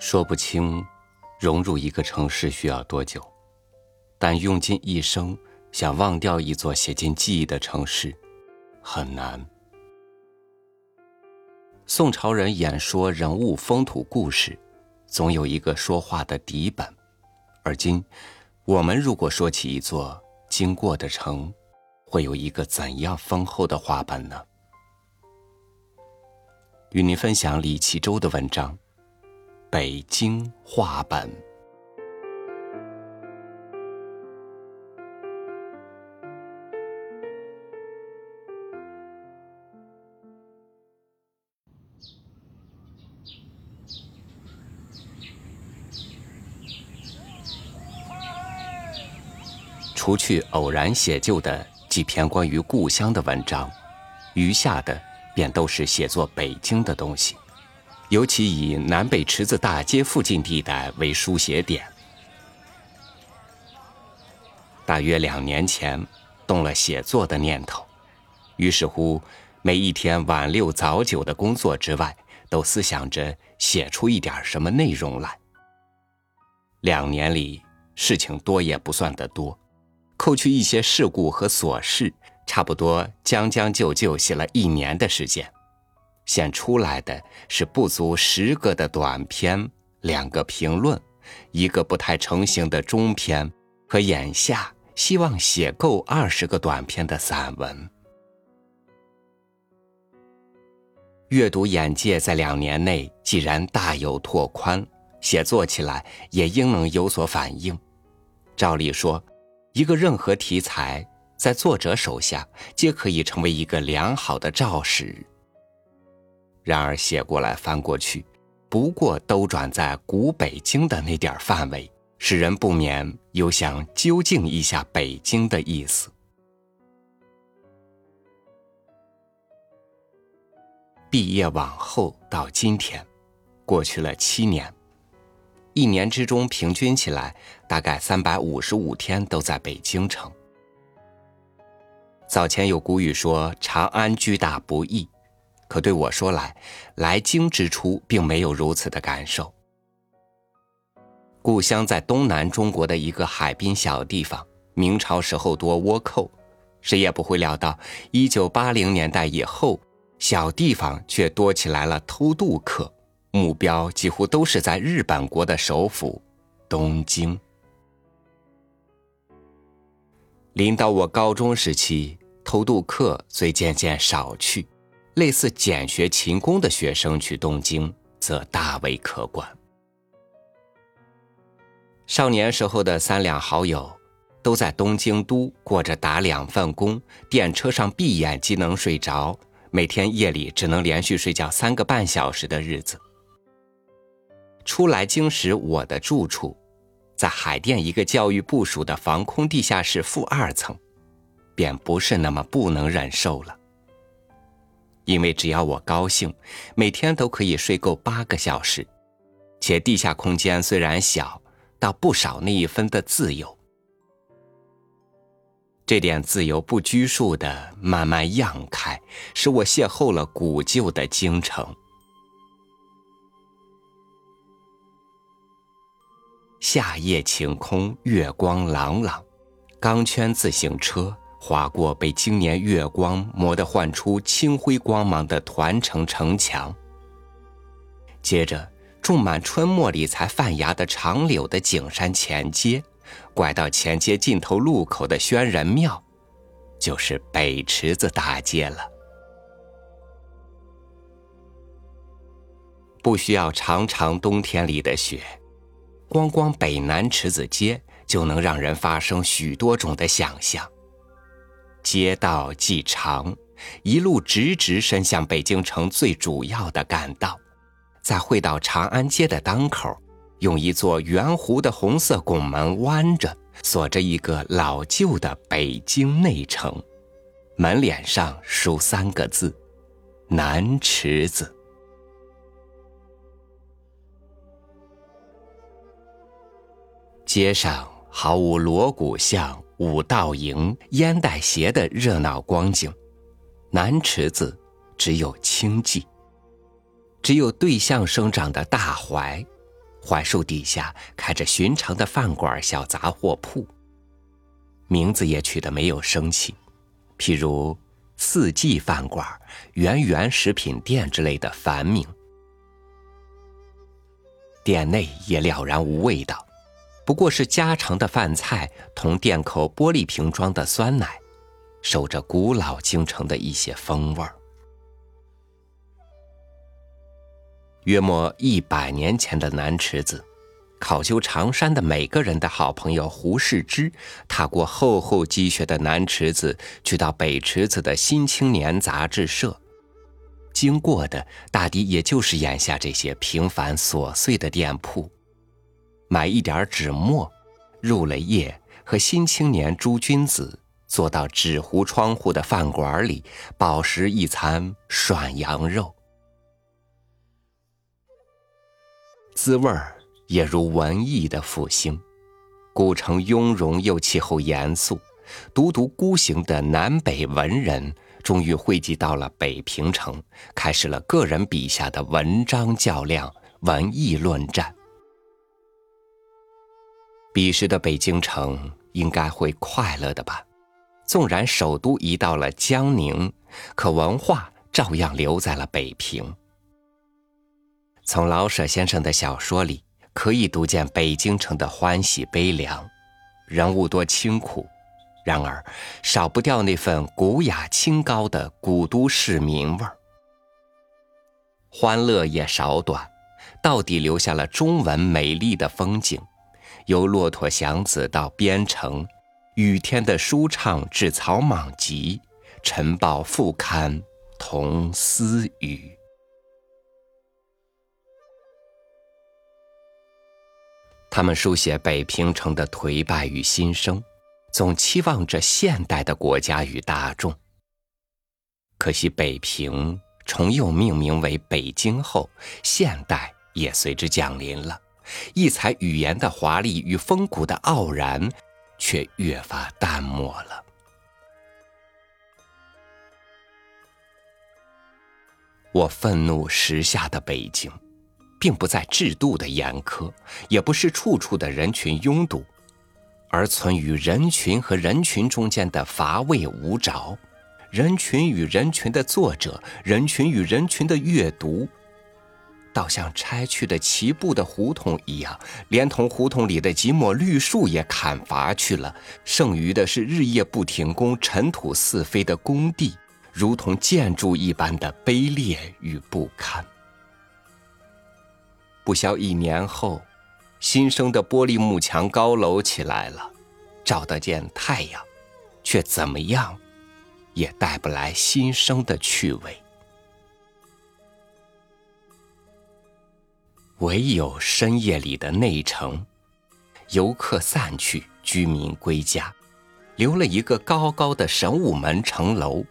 说不清，融入一个城市需要多久，但用尽一生想忘掉一座写进记忆的城市，很难。宋朝人演说人物风土故事，总有一个说话的底本，而今，我们如果说起一座经过的城，会有一个怎样丰厚的话本呢？与您分享李其洲的文章。北京话本。除去偶然写就的几篇关于故乡的文章，余下的便都是写作北京的东西。尤其以南北池子大街附近地带为书写点。大约两年前，动了写作的念头，于是乎，每一天晚六早九的工作之外，都思想着写出一点什么内容来。两年里，事情多也不算得多，扣去一些事故和琐事，差不多将将就就写了一年的时间。现出来的是不足十个的短篇，两个评论，一个不太成型的中篇，和眼下希望写够二十个短篇的散文。阅读眼界在两年内既然大有拓宽，写作起来也应能有所反应。照理说，一个任何题材在作者手下，皆可以成为一个良好的肇始。然而写过来翻过去，不过兜转在古北京的那点范围，使人不免有想究竟一下北京的意思。毕业往后到今天，过去了七年，一年之中平均起来，大概三百五十五天都在北京城。早前有古语说：“长安居大不易。”可对我说来，来京之初并没有如此的感受。故乡在东南中国的一个海滨小地方，明朝时候多倭寇，谁也不会料到，一九八零年代以后，小地方却多起来了偷渡客，目标几乎都是在日本国的首府东京。临到我高中时期，偷渡客虽渐渐少去。类似简学勤工的学生去东京，则大为可观。少年时候的三两好友，都在东京都过着打两份工、电车上闭眼即能睡着，每天夜里只能连续睡觉三个半小时的日子。初来京时，我的住处在海淀一个教育部属的防空地下室负二层，便不是那么不能忍受了。因为只要我高兴，每天都可以睡够八个小时，且地下空间虽然小，倒不少那一分的自由。这点自由不拘束的慢慢漾开，使我邂逅了古旧的京城。夏夜晴空，月光朗朗，钢圈自行车。划过被今年月光磨得焕出青灰光芒的团城城墙，接着种满春末里才泛芽的长柳的景山前街，拐到前街尽头路口的宣仁庙，就是北池子大街了。不需要长长冬天里的雪，光光北南池子街就能让人发生许多种的想象。街道既长，一路直直伸向北京城最主要的干道，在会到长安街的当口，用一座圆弧的红色拱门弯着，锁着一个老旧的北京内城，门脸上书三个字：“南池子”。街上毫无锣鼓巷。武道营、烟袋斜的热闹光景，南池子只有清寂，只有对象生长的大槐，槐树底下开着寻常的饭馆、小杂货铺。名字也取得没有生气，譬如四季饭馆、圆圆食品店之类的繁名。店内也了然无味道，不过是家常的饭菜同店口玻璃瓶装的酸奶。守着古老京城的一些风味儿。约莫一百年前的南池子，考究长山的每个人的好朋友胡适之，踏过厚厚积雪的南池子，去到北池子的《新青年》杂志社，经过的大抵也就是眼下这些平凡琐碎的店铺，买一点纸墨，入了夜，和《新青年》诸君子。坐到纸糊窗户的饭馆里，饱食一餐涮羊肉，滋味儿也如文艺的复兴。古城雍容又气候严肃，独独孤行的南北文人终于汇集到了北平城，开始了个人笔下的文章较量、文艺论战。彼时的北京城应该会快乐的吧？纵然首都移到了江宁，可文化照样留在了北平。从老舍先生的小说里，可以读见北京城的欢喜悲凉，人物多清苦，然而少不掉那份古雅清高的古都市民味儿。欢乐也少短，到底留下了中文美丽的风景，由骆驼祥子到边城。雨天的舒畅至草莽集，晨报副刊同私语。他们书写北平城的颓败与新生，总期望着现代的国家与大众。可惜北平重又命名为北京后，现代也随之降临了，异才语言的华丽与风骨的傲然。却越发淡漠了。我愤怒时下的北京，并不在制度的严苛，也不是处处的人群拥堵，而存于人群和人群中间的乏味无着，人群与人群的作者，人群与人群的阅读。倒像拆去的齐步的胡同一样，连同胡同里的几抹绿树也砍伐去了，剩余的是日夜不停工、尘土四飞的工地，如同建筑一般的卑劣与不堪。不消一年后，新生的玻璃幕墙高楼起来了，照得见太阳，却怎么样，也带不来新生的趣味。唯有深夜里的内城，游客散去，居民归家，留了一个高高的神武门城楼，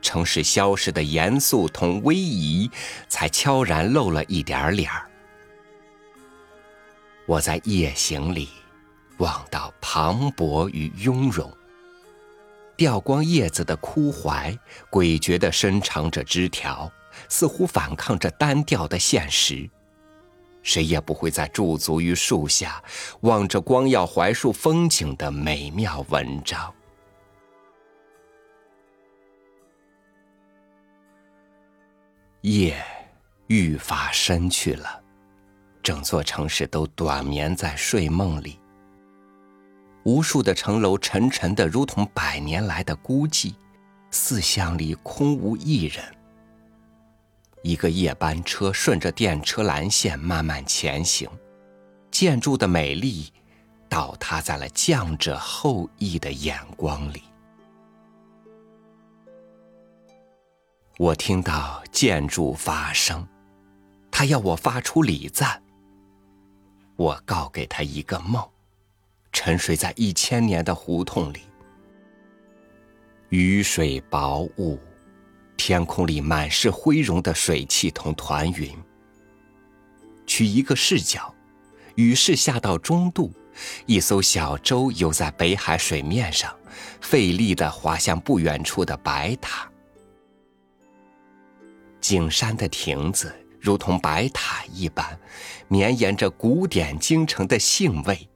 城市消失的严肃同威仪，才悄然露了一点脸儿。我在夜行里望到磅礴与雍容，掉光叶子的枯槐，诡谲地伸长着枝条，似乎反抗着单调的现实。谁也不会再驻足于树下，望着光耀槐树风景的美妙文章。夜愈发深去了，整座城市都短眠在睡梦里。无数的城楼沉沉的，如同百年来的孤寂，四巷里空无一人。一个夜班车顺着电车蓝线慢慢前行，建筑的美丽倒塌在了降者后裔的眼光里。我听到建筑发声，他要我发出礼赞。我告给他一个梦，沉睡在一千年的胡同里，雨水薄雾。天空里满是灰绒的水汽同团云。取一个视角，雨势下到中度，一艘小舟游在北海水面上，费力地滑向不远处的白塔。景山的亭子如同白塔一般，绵延着古典京城的兴味，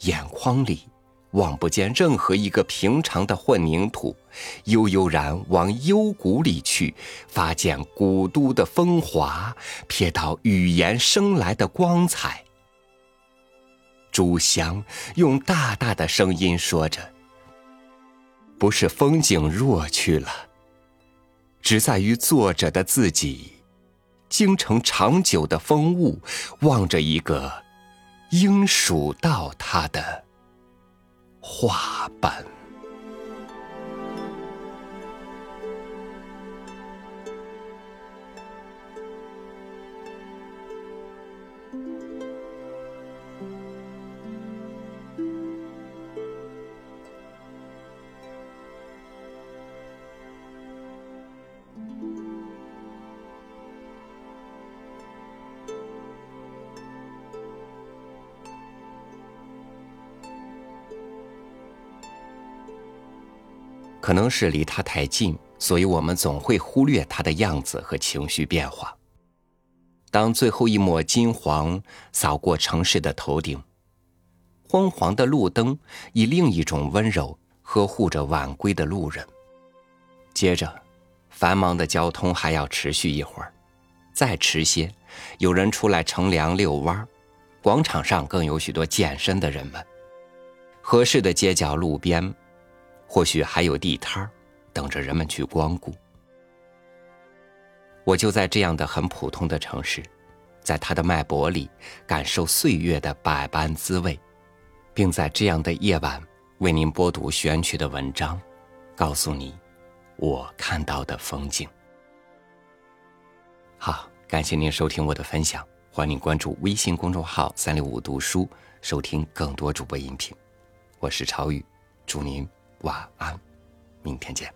眼眶里望不见任何一个平常的混凝土，悠悠然往幽谷里去，发现古都的风华，瞥到语言生来的光彩。朱香用大大的声音说着：“不是风景弱去了，只在于作者的自己，京城长久的风物，望着一个应属到他的画本。”可能是离他太近，所以我们总会忽略他的样子和情绪变化。当最后一抹金黄扫过城市的头顶，昏黄的路灯以另一种温柔呵护着晚归的路人。接着，繁忙的交通还要持续一会儿，再迟些，有人出来乘凉遛弯广场上更有许多健身的人们。合适的街角路边。或许还有地摊儿，等着人们去光顾。我就在这样的很普通的城市，在它的脉搏里感受岁月的百般滋味，并在这样的夜晚为您播读选取的文章，告诉你我看到的风景。好，感谢您收听我的分享，欢迎关注微信公众号“三六五读书”，收听更多主播音频。我是超宇，祝您。晚安，明天见。